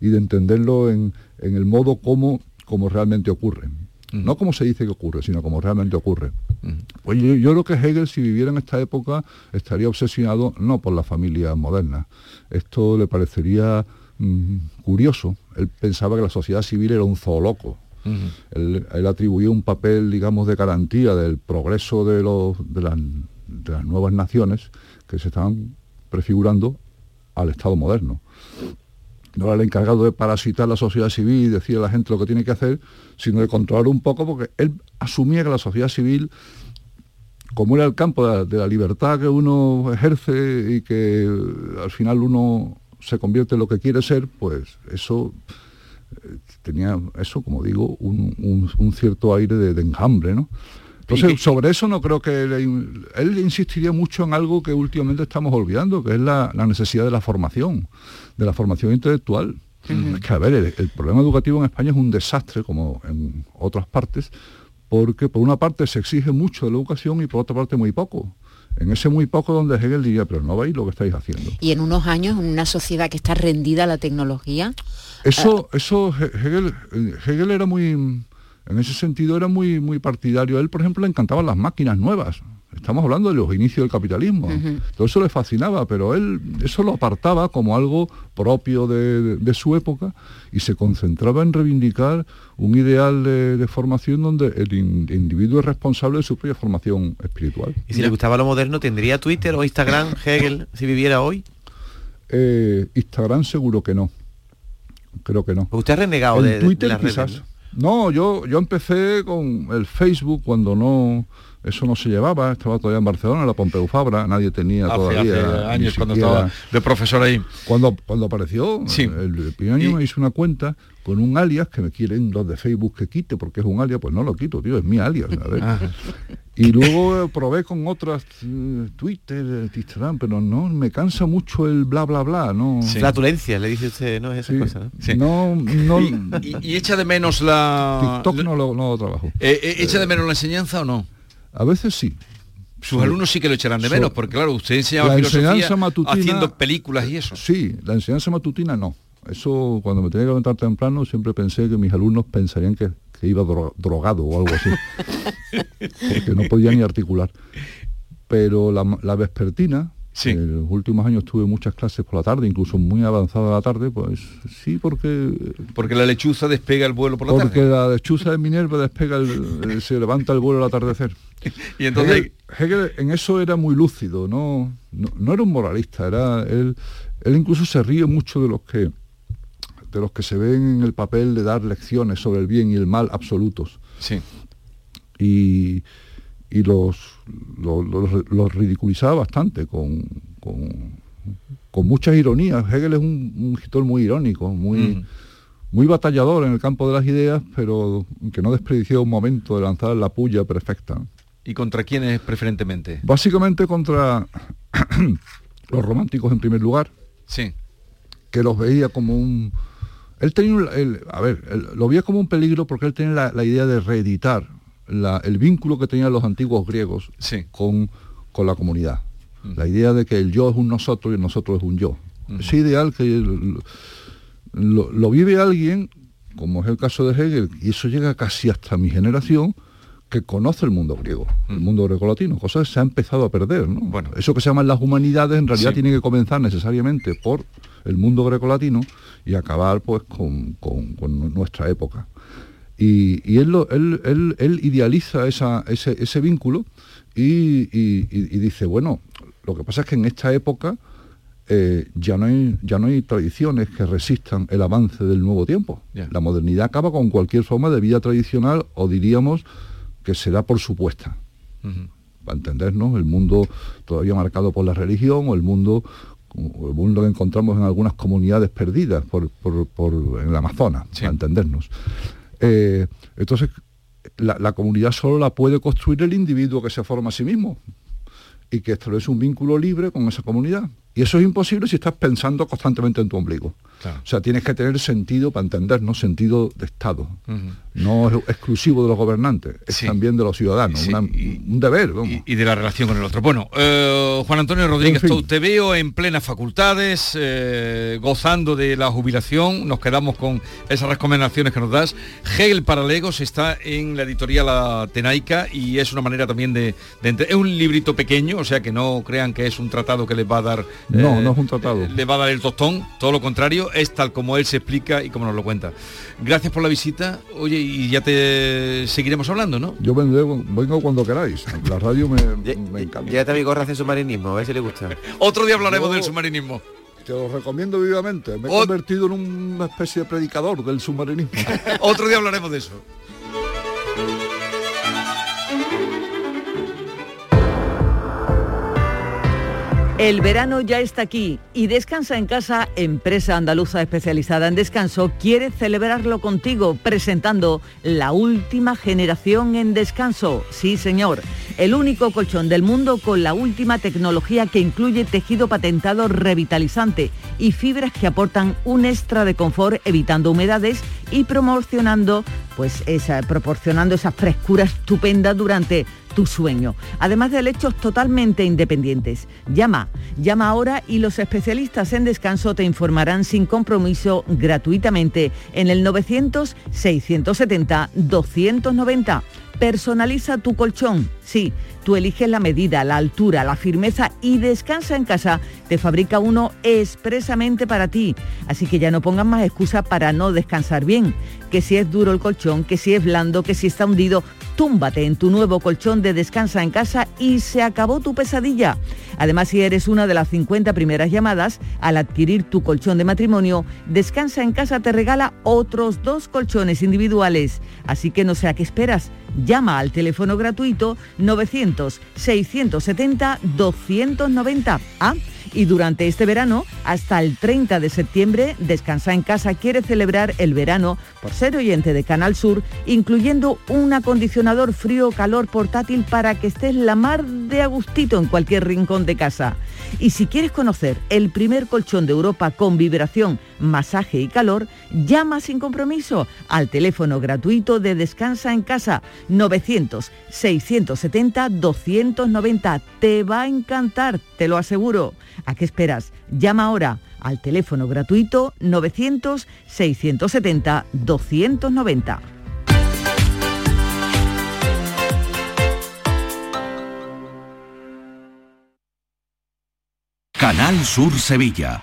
y de entenderlo en, en el modo como, como realmente ocurre. No como se dice que ocurre, sino como realmente ocurre. Pues yo, yo creo que Hegel, si viviera en esta época, estaría obsesionado no por la familia moderna. Esto le parecería mm, curioso. Él pensaba que la sociedad civil era un zooloco. Él, él atribuía un papel, digamos, de garantía del progreso de, los, de, las, nuevas naciones que se estaban prefigurando al Estado moderno. No era el encargado de parasitar la sociedad civil y decir a la gente lo que tiene que hacer, sino de controlar un poco, porque él asumía que la sociedad civil, como era el campo de la, de la libertad que uno ejerce y que al final uno se convierte en lo que quiere ser, pues eso tenía eso, como digo, un, un- un cierto aire de, de enjambre, ¿no? Entonces, sobre eso no creo que le él insistiría mucho en algo que últimamente estamos olvidando, que es la, la necesidad de la formación, de la formación intelectual. Es que, a ver, el, el problema educativo en España es un desastre, como en otras partes, porque por una parte se exige mucho de la educación y por otra parte muy poco. En ese muy poco donde Hegel diría, pero no veis lo que estáis haciendo. Y en unos años, en una sociedad que está rendida a la tecnología, Eso, eso He- Hegel, Hegel era muy, en ese sentido era muy, muy partidario. A él, por ejemplo, le encantaban las máquinas nuevas. Estamos hablando de los inicios del capitalismo. Todo eso le fascinaba, pero él eso lo apartaba como algo propio de, de- de su época y se concentraba en reivindicar un ideal de, de formación donde el in- individuo es responsable de su propia formación espiritual. Y si le gustaba lo moderno, ¿tendría Twitter o Instagram Hegel si viviera hoy? Eh, Instagram seguro que no. Creo que no. Usted ha renegado En de, de Twitter las redes. No, yo, yo empecé con el Facebook cuando no eso no se llevaba, estaba todavía en Barcelona, en la Pompeu Fabra, nadie tenía Hace- todavía. hace años, cuando estaba de profesor ahí. Cuando, cuando apareció, Sí. el, el primer año me hice una cuenta con un alias que me quieren los de Facebook que quite porque es un alias, pues no lo quito, tío, es mi alias. a ver. Y luego probé con otras eh, Twitter, Instagram, pero no, me cansa mucho el bla bla bla, no. Flatulencia, le dice usted, ¿no? Esas Sí. cosas, ¿no? No, no. Y, y echa de menos la... TikTok no lo, no lo trabajo. Eh, eh, ¿Echa de menos la enseñanza o no? A veces sí. Sus Sí. alumnos sí que lo echarán de So- menos, porque claro, usted enseñaba La filosofía enseñanza matutina- haciendo películas y eso. Sí, la enseñanza matutina no. Eso cuando me tenía que levantar temprano siempre pensé que mis alumnos pensarían que, que iba dro- drogado o algo así. porque no podía ni articular. Pero la, la vespertina, en los últimos años tuve muchas clases por la tarde, incluso muy avanzada la tarde, pues sí, porque Porque la lechuza despega el vuelo por la porque tarde. la lechuza de Minerva despega el- el- se levanta el vuelo al atardecer. Y entonces... Hegel, Hegel en eso era muy lúcido, no, no, no era un moralista, era él, él incluso se ríe mucho de los que de los que se ven en el papel de dar lecciones sobre el bien y el mal absolutos. Sí. Y, y los, los, los- los ridiculizaba bastante con, con, con muchas ironías. Hegel es un, un escritor muy irónico, muy, Mm. muy batallador en el campo de las ideas, pero que no desperdició un momento de lanzar la puya perfecta. ¿Y contra quiénes preferentemente? Básicamente contra los románticos en primer lugar, Sí. que los veía como un... Él tenía, un- él- a ver, él lo veía como un peligro porque él tenía la, la idea de reeditar la- el vínculo que tenían los antiguos griegos con, con la comunidad. La idea de que el yo es un nosotros y el nosotros es un yo. Ese ideal que lo, lo- lo vive alguien, como es el caso de Hegel, y eso llega casi hasta mi generación, que conoce el mundo griego, el mundo grecolatino, cosa que se ha empezado a perder. ¿no? Eso que se llaman las humanidades en realidad Sí. tiene que comenzar necesariamente por el mundo grecolatino y acabar pues con, con- con nuestra época. Y, y él, lo- él, él- él idealiza esa- ese, ese vínculo y, y- dice, bueno, lo que pasa es que en esta época eh, ya, no hay, ya no hay tradiciones que resistan el avance del nuevo tiempo. La modernidad acaba con cualquier forma de vida tradicional o diríamos que se da por supuesta. Para entendernos, el mundo todavía marcado por la religión o el mundo, o el mundo que encontramos en algunas comunidades perdidas por, por- por- en el Amazonas, para entendernos. Eh, entonces, la, la comunidad solo la puede construir el individuo que se forma a sí mismo y que establece un vínculo libre con esa comunidad. Y eso es imposible si estás pensando constantemente en tu ombligo. O sea, tienes que tener sentido para entendernos, sentido de Estado. No es exclusivo de los gobernantes, es también de los ciudadanos, una- un deber. vamos. y de la relación con el otro. Bueno, eh, Juan Antonio Rodríguez, En fin. Te veo en plenas facultades, eh, gozando de la jubilación, nos quedamos con esas recomendaciones que nos das. Hegel para Legos está en la editorial Atenaica y es una manera también de, de Es un librito pequeño, o sea que no crean que es un tratado que les va a dar... No, eh, no es un tratado. Le va a dar el tostón, todo lo contrario, es tal como él se explica y como nos lo cuenta. Gracias por la visita, oye, y ya te seguiremos hablando, ¿no? Yo vendré, vengo cuando queráis. La radio me, me encanta. Ya te mi gorra hace submarinismo, a ver si le gusta. Otro día hablaremos Yo- del submarinismo. Te lo recomiendo vivamente. Me he Ot- convertido en una especie de predicador del submarinismo. Otro día hablaremos de eso. El verano ya está aquí y Descansa en Casa, empresa andaluza especializada en descanso, quiere celebrarlo contigo presentando la última generación en descanso. Sí, señor. El único colchón del mundo con la última tecnología que incluye tejido patentado revitalizante y fibras que aportan un extra de confort evitando humedades y promocionando pues esa, proporcionando esa frescura estupenda durante tu sueño. Además de lechos totalmente independientes. Llama, llama ahora y los especialistas en descanso te informarán sin compromiso gratuitamente en el 900 670 290. Personaliza tu colchón. Sí, tú eliges la medida, la altura, la firmeza y descansa en casa. Te fabrica uno expresamente para ti. Así que ya no pongas más excusa para no descansar bien. Que si es duro el colchón, que si es blando, que si está hundido, túmbate en tu nuevo colchón de descansa en casa y se acabó tu pesadilla. Además, si eres una de las 50 primeras llamadas, al adquirir tu colchón de matrimonio, Descansa en casa te regala otros dos colchones individuales. Así que no sé a qué esperas. Llama al teléfono gratuito 900-670-290. Ah, y durante este verano, hasta el 30 de septiembre, Descansa en casa quiere celebrar el verano por ser oyente de Canal Sur, incluyendo un acondicionador frío-calor portátil para que estés la mar de agustito en cualquier rincón de casa. Y si quieres conocer el primer colchón de Europa con vibración, masaje y calor, llama sin compromiso al teléfono gratuito de Descansa en casa 900-670-290. Te va a encantar, te lo aseguro. ¿A qué esperas? Llama ahora al teléfono gratuito 900-670-290. Canal Sur Sevilla.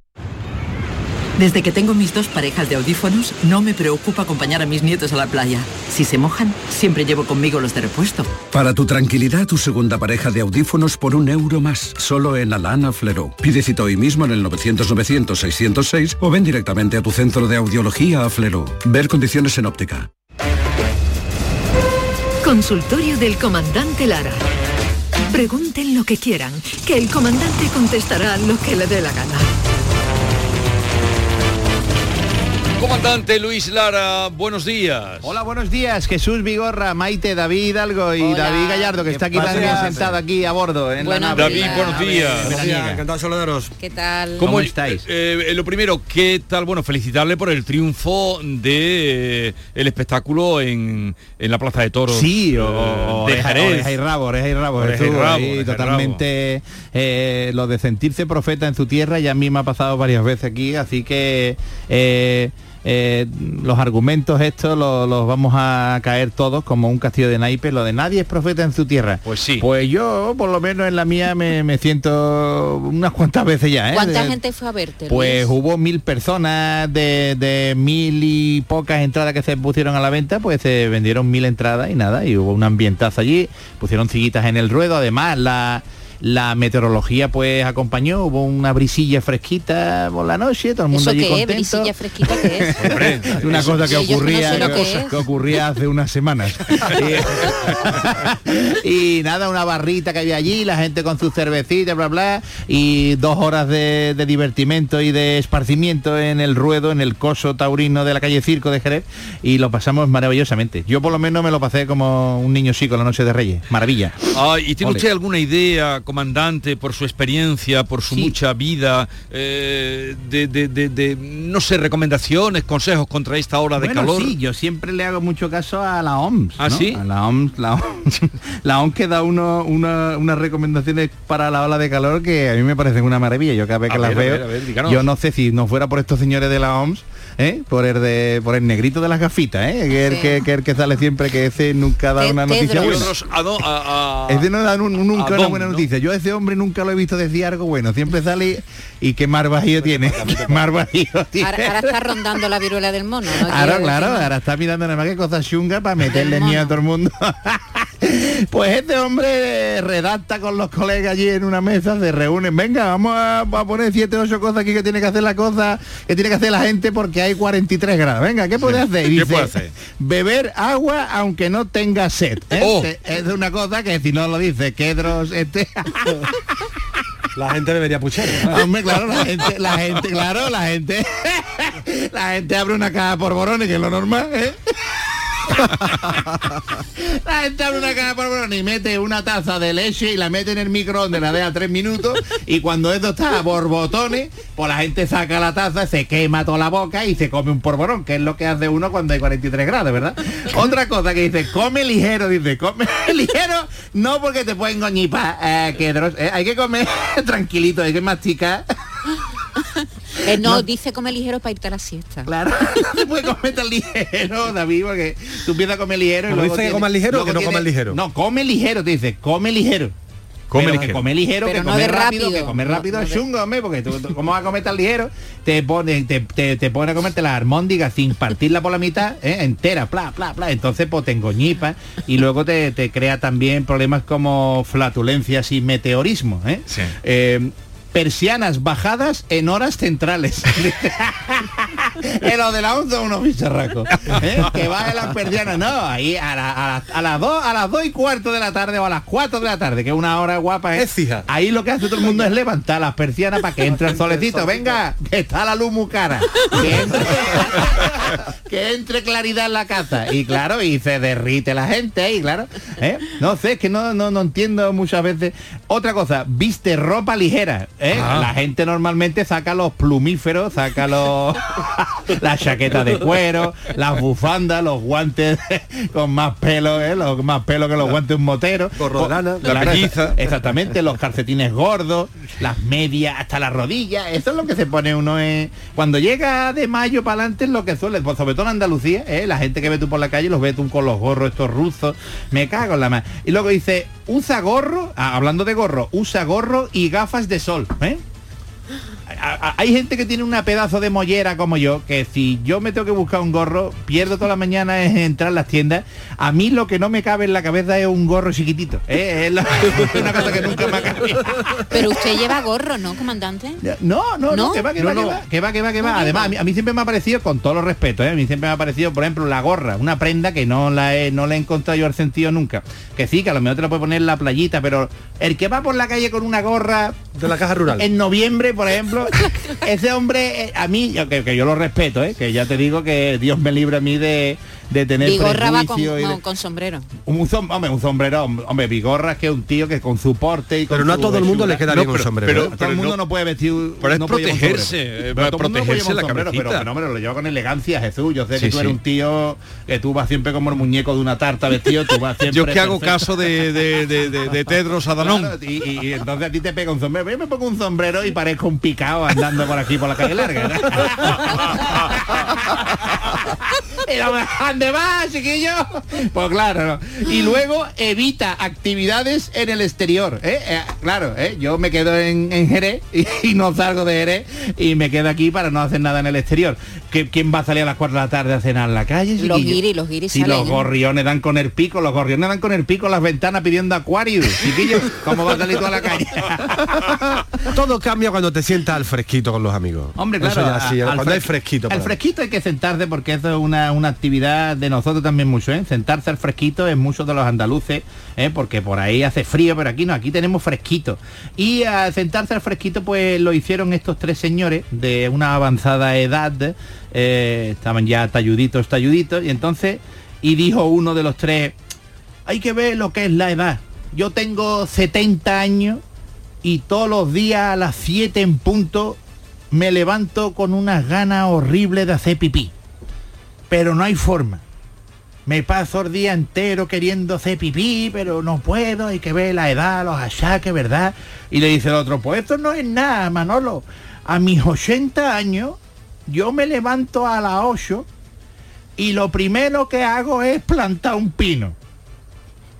Desde que tengo mis dos parejas de audífonos, no me preocupa acompañar a mis nietos a la playa. Si se mojan, siempre llevo conmigo los de repuesto. Para tu tranquilidad, tu segunda pareja de audífonos por un euro más, solo en Alana Flero. Pide cita hoy mismo en el 900-900-606 o ven directamente a tu centro de audiología a Flero. Ver condiciones en óptica. Consultorio del comandante Lara. Pregunten lo que quieran, que el comandante contestará lo que le dé la gana. Comandante Luis Lara, buenos días. Hola, buenos días. Jesús Vigorra, Maite, David Algo y David Gallardo, que está aquí pasa? también sentado aquí a bordo. En Buenos la nave. días. David, buenos días. Buenos días, encantado de saludaros. ¿Qué tal? ¿Cómo, estáis? lo primero, ¿qué tal? Bueno, felicitarle por el triunfo de eh, el espectáculo en, en la Plaza de Toros. Sí, o, eh, o de Jerez. oreja y rabo, oreja y rabo. Oreja y estuvo rabo, ahí oreja y totalmente eh, lo de sentirse profeta en su tierra ya a mí me ha pasado varias veces aquí, así que eh, eh, los argumentos estos los, los vamos a caer todos como un castillo de naipes, lo de nadie es profeta en su tierra. Pues sí. Pues yo, por lo menos en la mía, me, me siento unas cuantas veces ya. ¿eh? ¿Cuánta De- gente fue a verte? pues Luis? hubo mil personas de, de mil y pocas entradas que se pusieron a la venta, pues se vendieron mil entradas y nada, y hubo un ambientazo allí, pusieron sillitas en el ruedo, además la, la meteorología pues acompañó, hubo una brisilla fresquita por la noche, todo el mundo ¿Eso allí qué es? contento. ¿Brisilla fresquita qué es? una cosa que Sí, yo no ocurría sé que ocurría hace unas semanas y, y nada una barrita que había allí la gente con sus cervecitas bla bla y dos horas de, de divertimento y de esparcimiento en el ruedo en el coso taurino de la calle Circo de Jerez y lo pasamos maravillosamente yo por lo menos me lo pasé como un niño chico la noche de Reyes maravilla Ah, ¿Y tiene Ole. usted alguna idea, comandante, por su experiencia, por su mucha vida, eh, de, de- de- de, no sé, recomendaciones, consejos contra esta hora de Bueno, calor? sí, yo siempre le hago mucho caso a la OMS. ¿Ah, ¿no? sí? A la OMS, la OMS, la OMS que da uno, una- unas recomendaciones para la ola de calor que a mí me parecen una maravilla. Yo cada vez A que las ver, a veo, ver, a ver, díganos. yo no sé si no fuera por estos señores de la OMS, ¿eh? por el de por el negrito de las gafitas, ¿eh? que, es el que, que el que sale siempre, que ese nunca da una noticia buena. Ese no da nun- nunca una buena ¿no? noticia. Yo a ese hombre nunca lo he visto decir algo bueno. Siempre sale y, qué mar bajío tiene. qué mar bajío tiene. Ahora, ahora está rondando la viruela del mono. ¿no? Ahora, claro, ahora está mirando nada más que cosas chungas para meterle miedo a todo el mundo. pues este hombre redacta con los colegas allí en una mesa, se reúnen, venga, vamos a, a poner siete o ocho cosas aquí que tiene que hacer la cosa, que tiene que hacer la gente porque hay 43 grados. Venga, ¿qué puede hacer? Y ¿Qué dice, puede hacer? Beber agua aunque no tenga sed. ¿eh? Oh. Es una cosa que si no lo dice Kedros, este... La gente debería puchar. Hombre, claro, la gente, la gente, claro, la gente, la gente abre una caja por borones, que es lo normal, ¿eh? La gente abre una caja por borones y mete una taza de leche y la mete en el microondas, la deja tres minutos y cuando esto está a borbotones, pues la gente saca la taza, se quema toda la boca y se come un porborón, que es lo que hace uno cuando hay 43 grados, ¿verdad? Otra cosa que dice, come ligero, dice, come ligero, no porque te pueden goñipar, eh, que eh, hay que comer tranquilito, hay que masticar. Eh, no, No. dice come ligero para irte a la siesta. Claro, no se puede comer tan ligero, David, porque tú empiezas a comer ligero y luego dice que tienes- comas ligero o que no comas ligero. No, come ligero, te dice, come ligero. Come Pero que ligero. come ligero, Pero que no rápido, rápido. que comer No, rápido no es de- chungo, hombre, porque tú, tú- ¿cómo vas a comer tan ligero? Te pone, te, te, te pone a comerte la armóndiga sin partirla por la mitad, ¿eh? entera, pla, pla, pla. Entonces, pues te engoñipa y luego te, te crea también problemas como flatulencias y meteorismo, ¿eh? Eh, persianas bajadas en horas centrales. En los de la 11 unos bicharracos. ¿eh? Que va en las persianas. No, ahí a, la- a la- a las 2 a las dos y cuarto de la tarde o a las 4 de la tarde, que es una hora guapa. ¿eh? Ahí lo que hace todo el mundo es levantar las persianas para que entre el solecito. Venga, que está la luz muy cara. Que entre, que entre claridad en la casa. Y claro, y se derrite la gente ahí, claro. ¿eh? No sé, es que no, no, no entiendo muchas veces. Otra cosa, viste ropa ligera. ¿Eh? Ah. La gente normalmente saca los plumíferos, saca los la chaqueta de cuero, las bufandas, los guantes con más pelo, ¿eh? los más pelo que los guantes de un motero. Claro, La pelliza. Exactamente, los calcetines gordos, las medias hasta las rodillas. Eso es lo que se pone uno en... Cuando llega de mayo para adelante es lo que suele, pues sobre todo en Andalucía, ¿eh? la gente que ve tú por la calle los ve tú con los gorros estos rusos. Me cago en la mano. Y luego dice, usa gorro, ah, hablando de gorro, usa gorro y gafas de sol. ¿Eh? A- a- hay gente que tiene una pedazo de mollera como yo, que si yo me tengo que buscar un gorro, pierdo toda la mañana en entrar a las tiendas. A mí lo que no me cabe en la cabeza es un gorro chiquitito. ¿eh? Es la- una cosa que nunca me ha cabido. Pero usted lleva gorro, ¿no, comandante? No, no, no, ¿No? que va, que No, va, que va, que va, que va, que va. No, Además, a mí, a mí siempre me ha parecido, con todo los respetos, ¿eh? a mí siempre me ha parecido, por ejemplo, la gorra, una prenda que no la he, no le he encontrado yo el sentido nunca. Que sí, que a lo mejor te la puede poner en la playita, pero el que va por la calle con una gorra de la caja rural en noviembre, por ejemplo, ese hombre, eh, a mí, que, que yo lo respeto, ¿eh? que ya te digo que Dios me libre a mí de, de tener Vigorra va con, prejuicio y de- no, con sombrero. un, som- hombre, un sombrero, hombre, Vigorra es que es un tío que con su porte y con Pero no a todo el mundo le queda bien un sombrero, Pero, ¿eh? todo Pero el mundo no- no, puede vestir. pero es no protegerse, sombrero. eh, Pero todo protegerse la sombrero, pero, hombre, lo lleva con elegancia, Jesús. Yo sé Sí, que tú eres sí. un tío que tú vas siempre como el muñeco de una tarta vestido, tú vas siempre. Yo que hago caso de, de, de, de- de Tedros Adhanom. Claro, y, y- y entonces a ti te pega un sombrero. Yo me pongo un sombrero y parezco un picado andando por aquí por la calle larga. ¿Dónde vas, chiquillo? Pues claro, ¿no? Y luego evita actividades en el exterior. ¿eh? Eh, claro, ¿eh? yo me quedo en, en Jerez y, y no salgo de Jerez y me quedo aquí para no hacer nada en el exterior. ¿Qué- ¿Quién va a salir a las 4 de la tarde a cenar en la calle? Los chiquillo? guiris, los guiris Si salen, los gorriones dan con el pico, los gorriones dan con el pico en las ventanas pidiendo acuario. Chiquillo, ¿cómo va a salir tú a la calle? Todo cambia cuando te sientas al fresquito con los amigos. Hombre, Eso claro, ya sí, al cuando hay fres- fresquito. Al fresquito hay que sentarse porque eso es una, una actividad de nosotros también mucho, ¿eh? Sentarse al fresquito es mucho de los andaluces, ¿eh? Porque por ahí hace frío, pero aquí no, aquí tenemos fresquito. Y a sentarse al fresquito, pues lo hicieron estos tres señores de una avanzada edad, eh, estaban ya talluditos, talluditos, y entonces, y dijo uno de los tres, hay que ver lo que es la edad. Yo tengo 70 años y todos los días a las 7 en punto me levanto con unas ganas horribles de hacer pipí. Pero no hay forma. Me paso el día entero queriendo hacer pipí, pero no puedo, hay que ver la edad, los achaques, ¿verdad? Y le dice el otro, pues esto no es nada, Manolo. A mis 80 años, yo me levanto a las 8 y lo primero que hago es plantar un pino.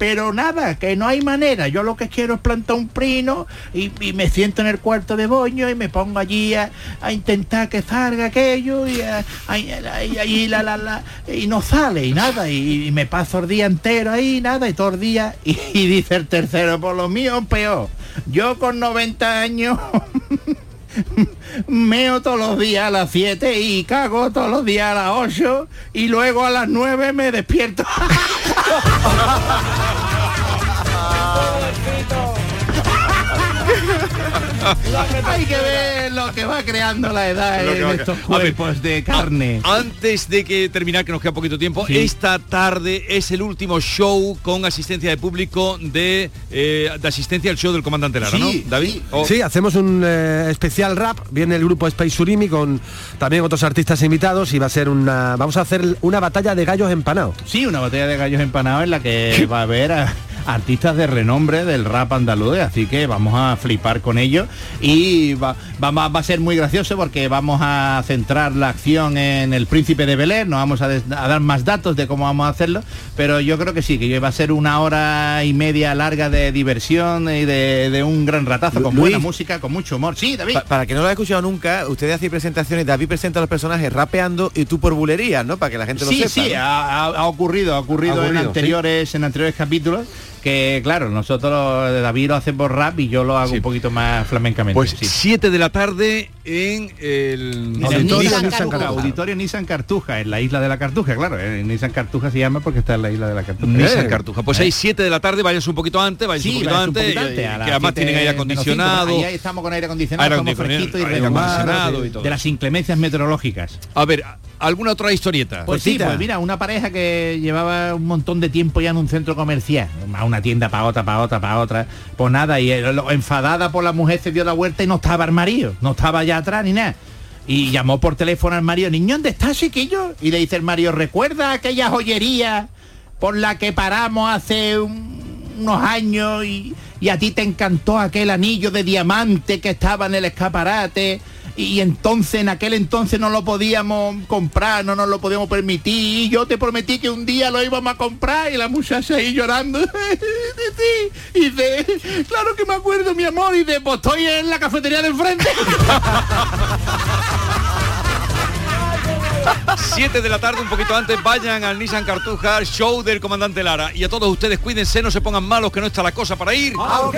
Pero nada, que no hay manera. Yo lo que quiero es plantar un pino y, me siento en el cuarto de boño y me pongo allí a, intentar que salga aquello y, a- y- la, la, la, y no sale y nada. Y, me paso el día entero ahí, nada, y todo el día. Y, y dice el tercero, por lo mío peor. Yo con 90 años meo todos los días a las 7 y cago todos los días a las 8 y luego a las 9 me despierto. ハハハハ! Hay que ver lo que va creando la edad en estos ver, cuerpos de carne. Antes de que terminar, que nos queda poquito tiempo, Sí. esta tarde es el último show con asistencia de público de, eh, de asistencia al show del comandante Lara, ¿no? David. Sí, hacemos un eh, especial rap. Viene el grupo Space Surimi con también otros artistas invitados y va a ser una. Vamos a hacer una batalla de gallos empanados. Sí, una batalla de gallos empanados en la que va a haber a- artistas de renombre del rap andaluz, así que vamos a flipar con ellos y va, va- a ser muy gracioso porque vamos a centrar la acción en el príncipe de Belén, no vamos a, des- a dar más datos de cómo vamos a hacerlo, pero yo creo que sí, que va a ser una hora y media larga de diversión y de, de un gran ratazo, con Luis. buena música, con mucho humor. Sí, David. Pa- para que no lo haya escuchado nunca, ustedes hacen presentaciones, David presenta a los personajes rapeando y tú por bulería, ¿no? Para que la gente lo sí, sepa. sí, ¿no? ha, ocurrido, ha ocurrido, Ha ocurrido, en sí. anteriores, en anteriores capítulos que claro, nosotros David lo hace por rap y yo lo hago un poquito más flamencamente. Pues sí. 7 de la tarde en el En el Auditorio Nissan Cartuja. Auditorio Nissan Cartuja, en la isla de la Cartuja, claro. En Nissan Cartuja se llama porque está en la isla de la Cartuja. Nissan Eh. Cartuja. Pues Eh. ahí 7 de la tarde, váyanse un poquito antes, váyanse Sí, un poquito un antes, poquito antes, eh, a las que además tienen aire menos cinco, acondicionado. Ahí estamos con aire acondicionado, Aire estamos acondicionado, fresquitos y aire acondicionado y todo. de las inclemencias meteorológicas. A ver, ¿alguna otra historieta? Pues sí, pues mira, una pareja que llevaba un montón de tiempo ya en un centro comercial, a una tienda para otra, para otra, para otra, pues nada, y lo- enfadada por la mujer se dio la vuelta y no estaba el marido, no estaba allá atrás ni nada. Y llamó por teléfono al marido, niño, ¿dónde estás, chiquillo? Y le dice el marido, ¿recuerda aquella joyería por la que paramos hace un- unos años y, y a ti te encantó aquel anillo de diamante que estaba en el escaparate? Y entonces, en aquel entonces no lo podíamos comprar, no nos lo podíamos permitir. Y yo te prometí que un día lo íbamos a comprar y la muchacha ahí llorando. y dice, claro que me acuerdo, mi amor. Y dice, pues estoy en la cafetería de enfrente. 7 de la tarde, un poquito antes, vayan al Nissan Cartuja, show del comandante Lara. Y a todos ustedes, cuídense, no se pongan malos, que no está la cosa para ir. ¡A!